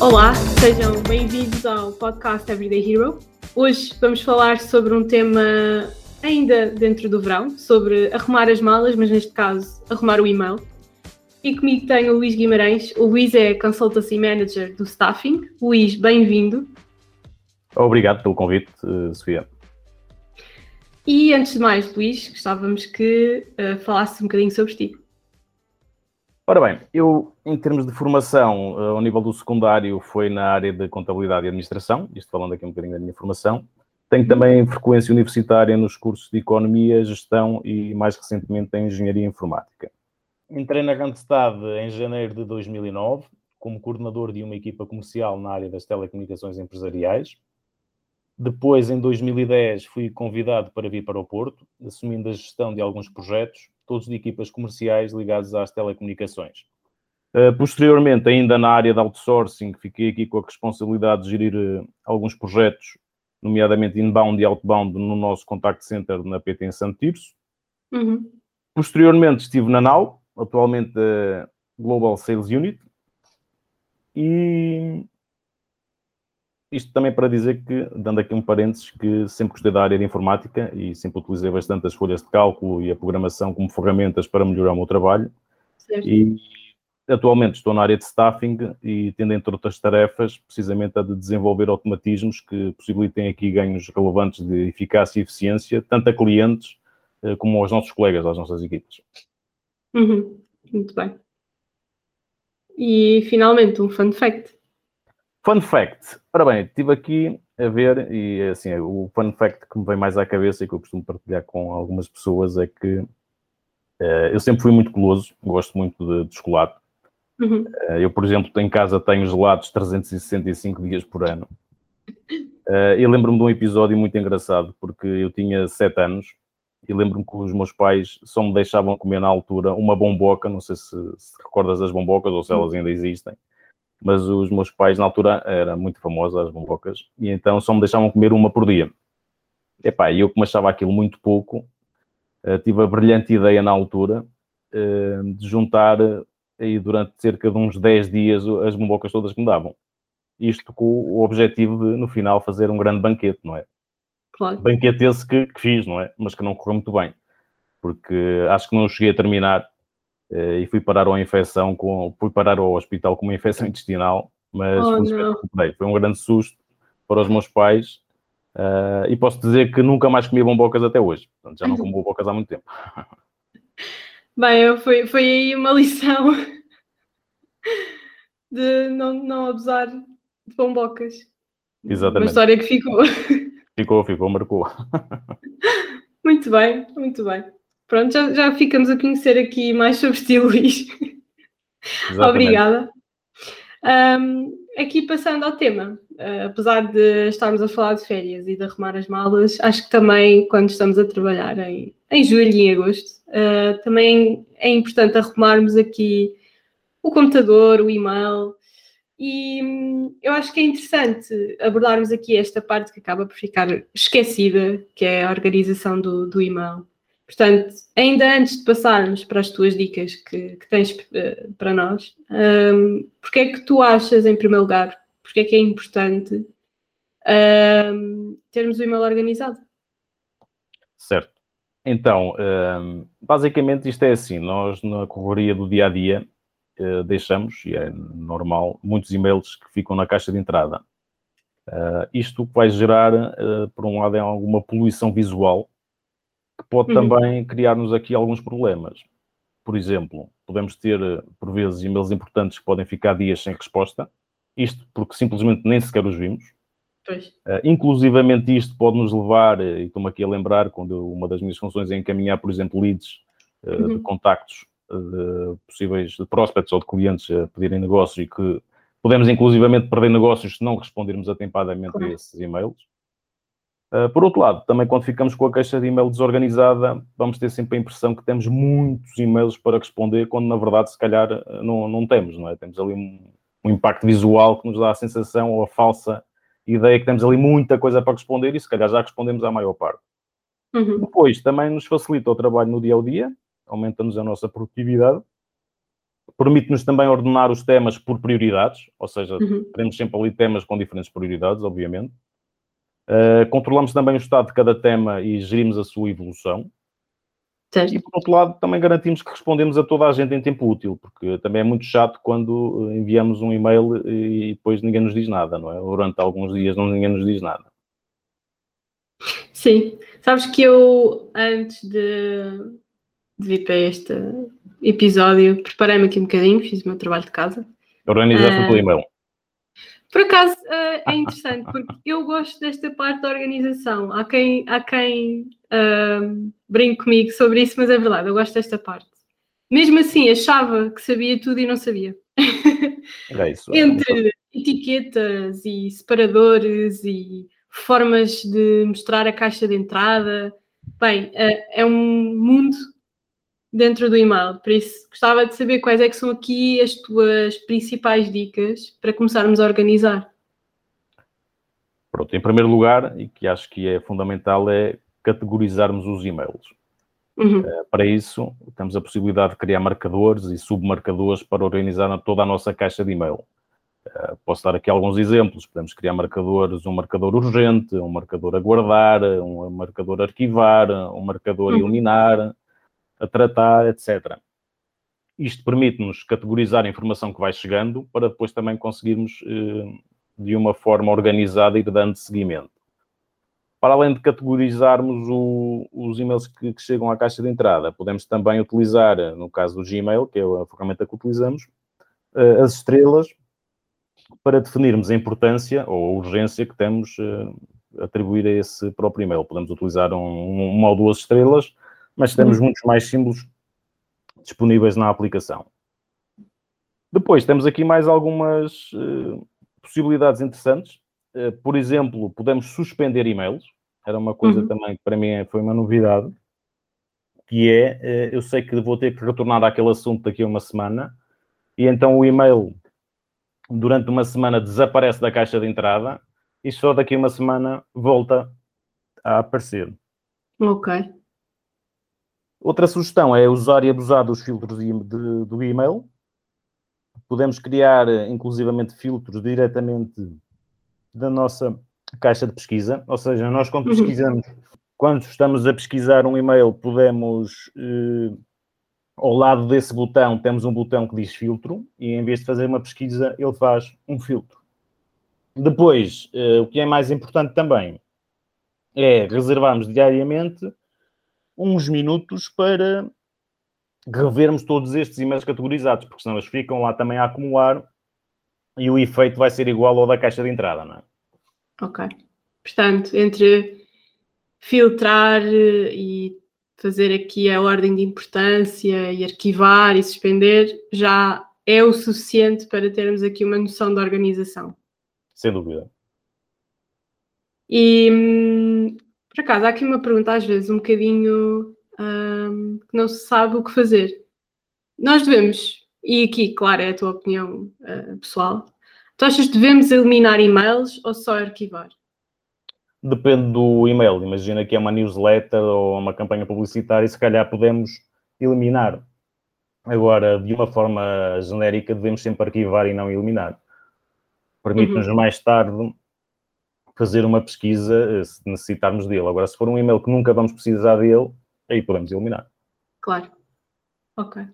Olá, sejam bem-vindos ao podcast Everyday Hero. Hoje vamos falar sobre um tema ainda dentro do verão, sobre arrumar as malas, mas neste caso arrumar o e-mail. E comigo tenho o Luís Guimarães. O Luís é Consultancy Manager do Staffing. Luís, bem-vindo. Obrigado pelo convite, eh, Sofia. E antes de mais, Luís, gostávamos que uh, falasses um bocadinho sobre ti. Ora bem, eu, em termos de formação, ao nível do secundário, foi na área de contabilidade e administração, isto falando aqui um bocadinho da minha formação. Tenho também frequência universitária nos cursos de economia, gestão e, mais recentemente, em engenharia informática. Entrei na Randstad em janeiro de 2009, como coordenador de uma equipa comercial na área das telecomunicações empresariais. Depois, em 2010, fui convidado para vir para o Porto, assumindo a gestão de alguns projetos, todos de equipas comerciais ligados às telecomunicações. Uh, posteriormente, ainda na área de outsourcing, fiquei aqui com a responsabilidade de gerir uh, alguns projetos, nomeadamente inbound e outbound, no nosso contact center na PT em Santo Tirso. Uhum. Posteriormente, estive na NAU, atualmente uh, Global Sales Unit, e isto também para dizer que, dando aqui um parênteses, que sempre gostei da área de informática e sempre utilizei bastante as folhas de cálculo e a programação como ferramentas para melhorar o meu trabalho. Certo. E atualmente estou na área de staffing e tendo, entre outras tarefas, precisamente a de desenvolver automatismos que possibilitem aqui ganhos relevantes de eficácia e eficiência, tanto a clientes eh, como aos nossos colegas, às nossas equipes. Uhum. Muito bem. E finalmente, um fun fact. Fun fact. Ora bem, estive aqui a ver e assim, o fun fact que me vem mais à cabeça e que eu costumo partilhar com algumas pessoas é que uh, eu sempre fui muito goloso, gosto muito de, de chocolate. Uhum. Uh, eu, por exemplo, em casa tenho gelados 365 dias por ano. Uh, eu lembro-me de um episódio muito engraçado, porque eu tinha 7 anos e lembro-me que os meus pais só me deixavam comer na altura uma bomboca, não sei se, se recordas das bombocas ou se elas ainda existem mas os meus pais na altura era muito famosa as bombocas e então só me deixavam comer uma por dia. Epá, eu como achava aquilo muito pouco, uh, tive a brilhante ideia na altura uh, de juntar aí durante cerca de uns 10 dias as bombocas todas que me davam. Isto com o objetivo de, no final, fazer um grande banquete, não é? Claro. Banquete esse que, que fiz, não é? Mas que não correu muito bem. Porque acho que não cheguei a terminar eh, e fui parar a infecção com, fui parar ao hospital com uma infecção intestinal, mas oh. Foi um grande susto para os meus pais uh, e posso dizer que nunca mais comi bombocas até hoje. Portanto, já não como bombocas há muito tempo. Bem, foi, foi aí uma lição de não, não abusar de bombocas. Exatamente. Uma história que ficou. Ficou, ficou, marcou. Muito bem, muito bem. Pronto, já, já ficamos a conhecer aqui mais sobre ti, Luís. Obrigada. Um, aqui passando ao tema, uh, apesar de estarmos a falar de férias e de arrumar as malas, acho que também quando estamos a trabalhar em, em julho e em agosto, uh, também é importante arrumarmos aqui o computador, o e-mail, e hum, eu acho que é interessante abordarmos aqui esta parte que acaba por ficar esquecida, que é a organização do, do e-mail. Portanto, ainda antes de passarmos para as tuas dicas que, que tens uh, para nós, um, porque é que tu achas, em primeiro lugar, porque é que é importante um, termos o e-mail organizado? Certo. Então, um, basicamente isto é assim, nós na correria do dia a dia uh, deixamos, e é normal, muitos e-mails que ficam na caixa de entrada. Uh, isto vai gerar, por um lado, alguma poluição visual que pode uhum. também criar-nos aqui alguns problemas. Por exemplo, podemos ter, por vezes, e-mails importantes que podem ficar dias sem resposta, isto porque simplesmente nem sequer os vimos. Uh, inclusivamente isto pode nos levar, e estou-me aqui a lembrar, quando uma das minhas funções é encaminhar, por exemplo, leads uh, uhum. de contactos uh, possíveis de prospects ou de clientes a pedirem negócios e que podemos inclusivamente perder negócios se não respondermos atempadamente a esses e-mails. Uh, por outro lado, também quando ficamos com a caixa de e-mail desorganizada, vamos ter sempre a impressão que temos muitos e-mails para responder, quando na verdade, se calhar, ah, não, não temos, não é? Temos ali um, um, impacto visual que nos dá a sensação ou a falsa ideia que temos ali muita coisa para responder e se calhar já respondemos à maior parte. Uhum. Depois, também nos facilita o trabalho no dia a dia, aumenta-nos a nossa produtividade Permite-nos também ordenar os temas por prioridades, ou seja, Uhum. teremos sempre ali temas com diferentes prioridades, obviamente. Uh, controlamos também o estado de cada tema e gerimos a sua evolução. Certo. E, por outro lado, também garantimos que respondemos a toda a gente em tempo útil, porque também é muito chato quando enviamos um e-mail e depois ninguém nos diz nada, não é? Durante alguns dias não ninguém nos diz nada. Sim. Sabes que eu, antes de, de vir para este episódio, preparei-me aqui um bocadinho, fiz o meu trabalho de casa. Organizaste Ah. o teu e-mail. Por acaso eh, é interessante, porque eu gosto desta parte da organização. Há quem, há quem ahm, brinque comigo sobre isso, mas é verdade, eu gosto desta parte. Mesmo assim, achava que sabia tudo e não sabia. Isso. Entre etiquetas e separadores e formas de mostrar a caixa de entrada. Bem, é é um mundo dentro do e-mail, por isso gostava de saber quais é que são aqui as tuas principais dicas para começarmos a organizar. Pronto, em primeiro lugar, e que acho que é fundamental, é categorizarmos os e-mails. Uhum, Para isso, temos a possibilidade de criar marcadores e submarcadores para organizar toda a nossa caixa de e-mail. Eh, Posso dar aqui alguns exemplos. Podemos criar marcadores, um marcador urgente, um marcador a guardar, um marcador arquivar, um marcador a Uhum. eliminar, a tratar, etc. Isto permite-nos categorizar a informação que vai chegando para depois também conseguirmos, eh, de uma forma organizada, ir dando seguimento para além de categorizarmos o- os e-mails que, que chegam à caixa de entrada, podemos também utilizar, no caso do Gmail, que é a ferramenta que utilizamos, eh, as estrelas para definirmos a importância ou a urgência que temos eh, atribuir a esse próprio e-mail. Podemos utilizar um- uma ou duas estrelas, mas temos muitos mais símbolos disponíveis na aplicação. Depois, temos aqui mais algumas eh, possibilidades interessantes. Eh, por exemplo, podemos suspender e-mails. Era uma coisa Uhum. também que para mim foi uma novidade. Que é, eh, eu sei que vou ter que retornar àquele assunto daqui a uma semana, e então o e-mail, durante uma semana, desaparece da caixa de entrada e só daqui a uma semana volta a aparecer. Ok. Outra sugestão é usar e abusar dos filtros de- de- do e-mail. Podemos criar, inclusivamente, filtros diretamente da nossa caixa de pesquisa. Ou seja, nós quando Uhum. pesquisamos, quando estamos a pesquisar um e-mail, podemos, eh, ao lado desse botão, temos um botão que diz filtro, e em vez de fazer uma pesquisa, ele faz um filtro. Depois, eh, o que é mais importante também é reservarmos diariamente uns minutos para revermos todos estes e-mails categorizados, porque senão eles ficam lá também a acumular e o efeito vai ser igual ao da caixa de entrada, não é? Ok. Portanto, entre filtrar eh, e fazer aqui a ordem de importância e arquivar e suspender, já é o suficiente para termos aqui uma noção de organização. Sem dúvida. E hum, por acaso, há aqui uma pergunta às vezes um bocadinho hum, que não se sabe o que fazer. Nós devemos, e aqui, claro, é a tua opinião uh, pessoal, tu achas que devemos eliminar e-mails ou só arquivar? Depende do e-mail. Imagina que é uma newsletter ou uma campanha publicitária e se calhar podemos eliminar. Agora, de uma forma genérica, devemos sempre arquivar e não eliminar. Permite-nos mais tarde fazer uma pesquisa eh, se necessitarmos dele. Agora, se for um e-mail que nunca vamos precisar dele, aí podemos eliminar. Claro. Ok.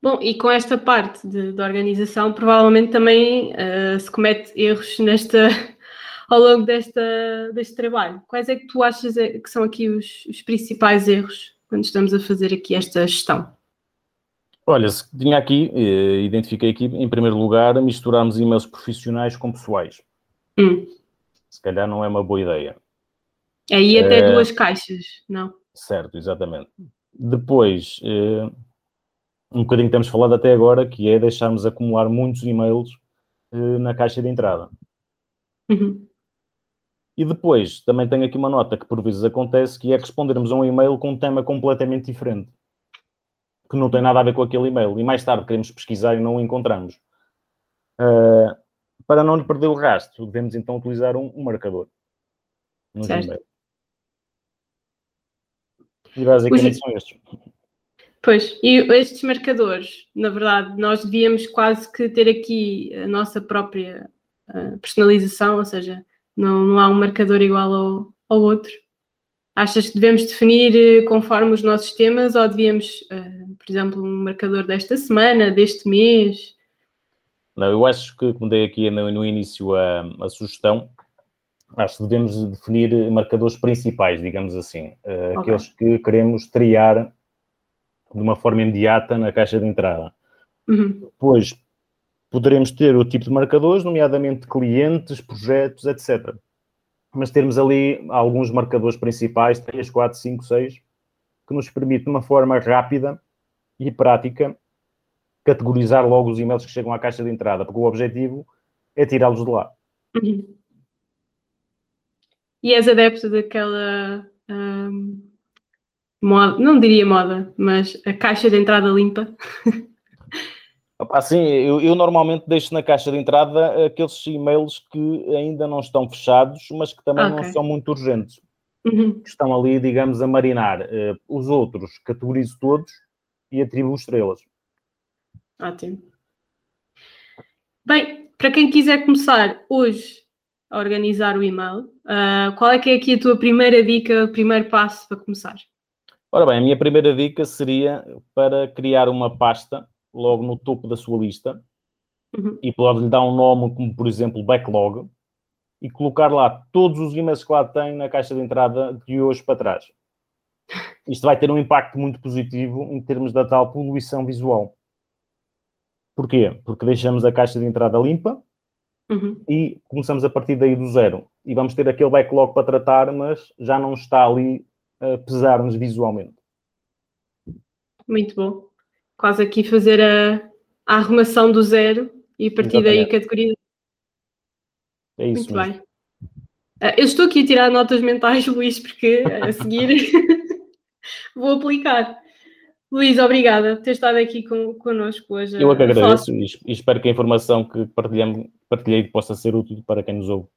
Bom, e com esta parte de, de organização, provavelmente também uh, se comete erros nesta, ao longo desta, deste trabalho. Quais é que tu achas é- que são aqui os, os principais erros quando estamos a fazer aqui esta gestão? Olha, se tinha aqui, eh, identifiquei aqui, em primeiro lugar, misturarmos e-mails profissionais com pessoais. Hum. Se calhar não é uma boa ideia. Aí até É. duas caixas, não? Certo, exatamente. Depois, eh, um bocadinho que temos falado até agora, que é deixarmos acumular muitos e-mails eh, na caixa de entrada. Uhum. E depois, também tenho aqui uma nota que por vezes acontece, que é respondermos a um e-mail com um tema completamente diferente, que não tem nada a ver com aquele e-mail, e mais tarde queremos pesquisar e não o encontramos. Ah, para não lhe perder o rastro, devemos então utilizar um, um marcador no Certo. Gmail. E basicamente Os- são estes. Pois, e estes marcadores, na verdade, nós devíamos quase que ter aqui a nossa própria uh, personalização, ou seja, não, não há um marcador igual ao, ao outro. Achas que devemos definir eh, conforme os nossos temas ou devíamos, uh, por exemplo, um marcador desta semana, deste mês? Não, eu acho que, como dei aqui no, no início a, a, sugestão, acho que devemos definir marcadores principais, digamos assim, uh, okay. aqueles que queremos triar de uma forma imediata na caixa de entrada. Uhum. Depois poderemos ter o tipo de marcadores, nomeadamente clientes, projetos, etc. Mas termos ali alguns marcadores principais, 3, 4, 5, 6, que nos permite, de uma forma rápida e prática, categorizar logo os e-mails que chegam à caixa de entrada, porque o objetivo é tirá-los de lá. Uhum. E és adepto daquela um, moda, não diria moda, mas a caixa de entrada limpa? Assim, eu, eu, normalmente deixo na caixa de entrada aqueles e-mails que ainda não estão fechados, mas que também okay. não são muito urgentes. Uhum. Que estão ali, digamos, a marinar. Uh, os outros categorizo todos e atribuo estrelas. Ótimo. Bem, para quem quiser começar hoje a organizar o e-mail, uh, qual é que é aqui a tua primeira dica, o primeiro passo para começar? Ora bem, a minha primeira dica seria para criar uma pasta logo no topo da sua lista uhum. e pode-lhe dar um nome como, por exemplo, backlog e colocar lá todos os e-mails que lá tem na caixa de entrada de hoje para trás. Isto vai ter um impacto muito positivo em termos da tal poluição visual. Porquê? Porque deixamos a caixa de entrada limpa uhum. e começamos a partir daí do zero. E vamos ter aquele backlog para tratar, mas já não está ali a pesar-nos visualmente. Muito bom. Quase aqui fazer a, a arrumação do zero e a partir Exatamente. daí categoria. É isso. Muito mesmo. bem. Ah, eu estou aqui a tirar notas mentais, Luís, porque a seguir vou aplicar. Luís, obrigada por ter estado aqui com, connosco hoje. Eu é que agradeço e espero que a informação que partilhei possa ser útil para quem nos ouve.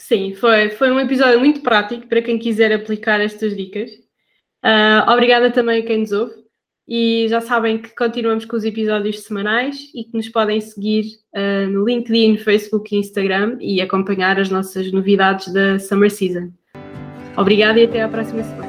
Sim, foi, foi um episódio muito prático para quem quiser aplicar estas dicas. Uh, obrigada também a quem nos ouve. E já sabem que continuamos com os episódios semanais e que nos podem seguir uh, no LinkedIn, Facebook e Instagram e acompanhar as nossas novidades da Summer Season. Obrigada e até à próxima semana.